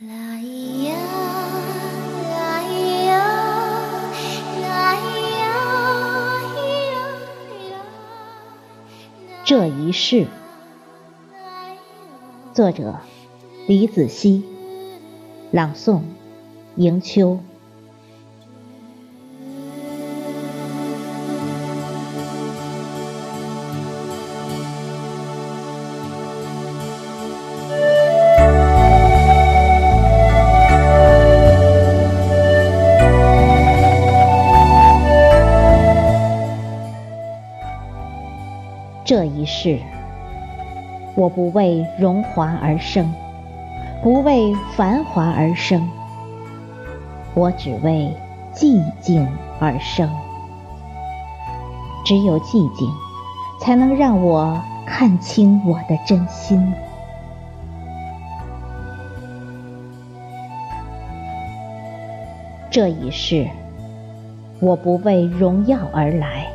来这一世，作者李子熙，朗诵迎秋。这一世，我不为荣华而生，不为繁华而生，我只为寂静而生。只有寂静，才能让我看清我的真心。这一世，我不为荣耀而来，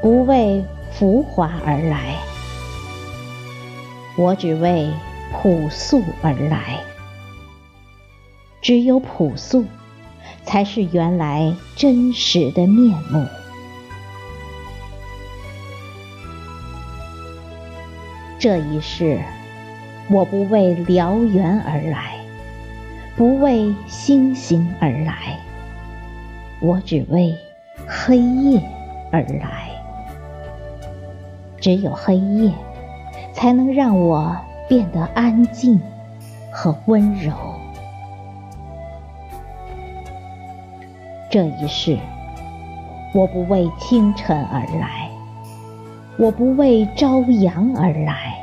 不为。浮华而来，我只为朴素而来。只有朴素，才是原来真实的面目。这一世，我不为燎原而来，不为星星而来，我只为黑夜而来。只有黑夜，才能让我变得安静和温柔。这一世，我不为清晨而来，我不为朝阳而来，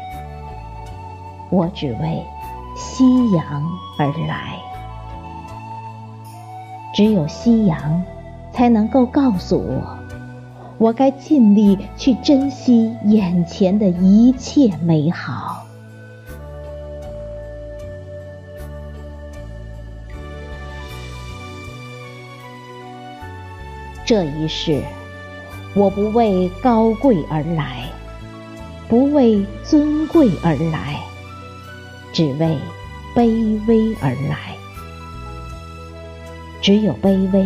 我只为夕阳而来。只有夕阳，才能够告诉我。我该尽力去珍惜眼前的一切美好。这一世，我不为高贵而来，不为尊贵而来，只为卑微而来。只有卑微，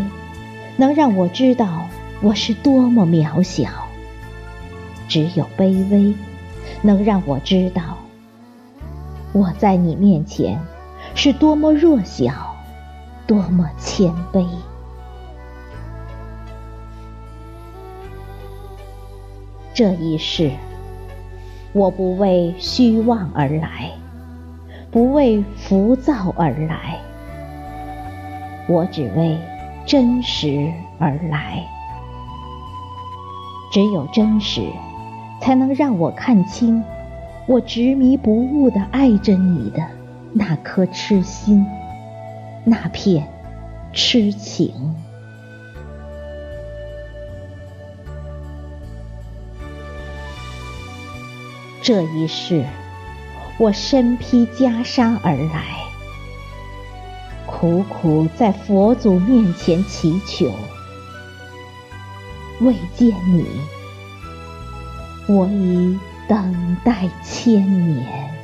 能让我知道。我是多么渺小，只有卑微能让我知道，我在你面前是多么弱小，多么谦卑。这一世，我不为虚妄而来，不为浮躁而来，我只为真实而来。只有真实，才能让我看清，我执迷不悟的爱着你的那颗痴心，那片痴情。这一世，我身披袈裟而来，苦苦在佛祖面前祈求。未见你，我已等待千年。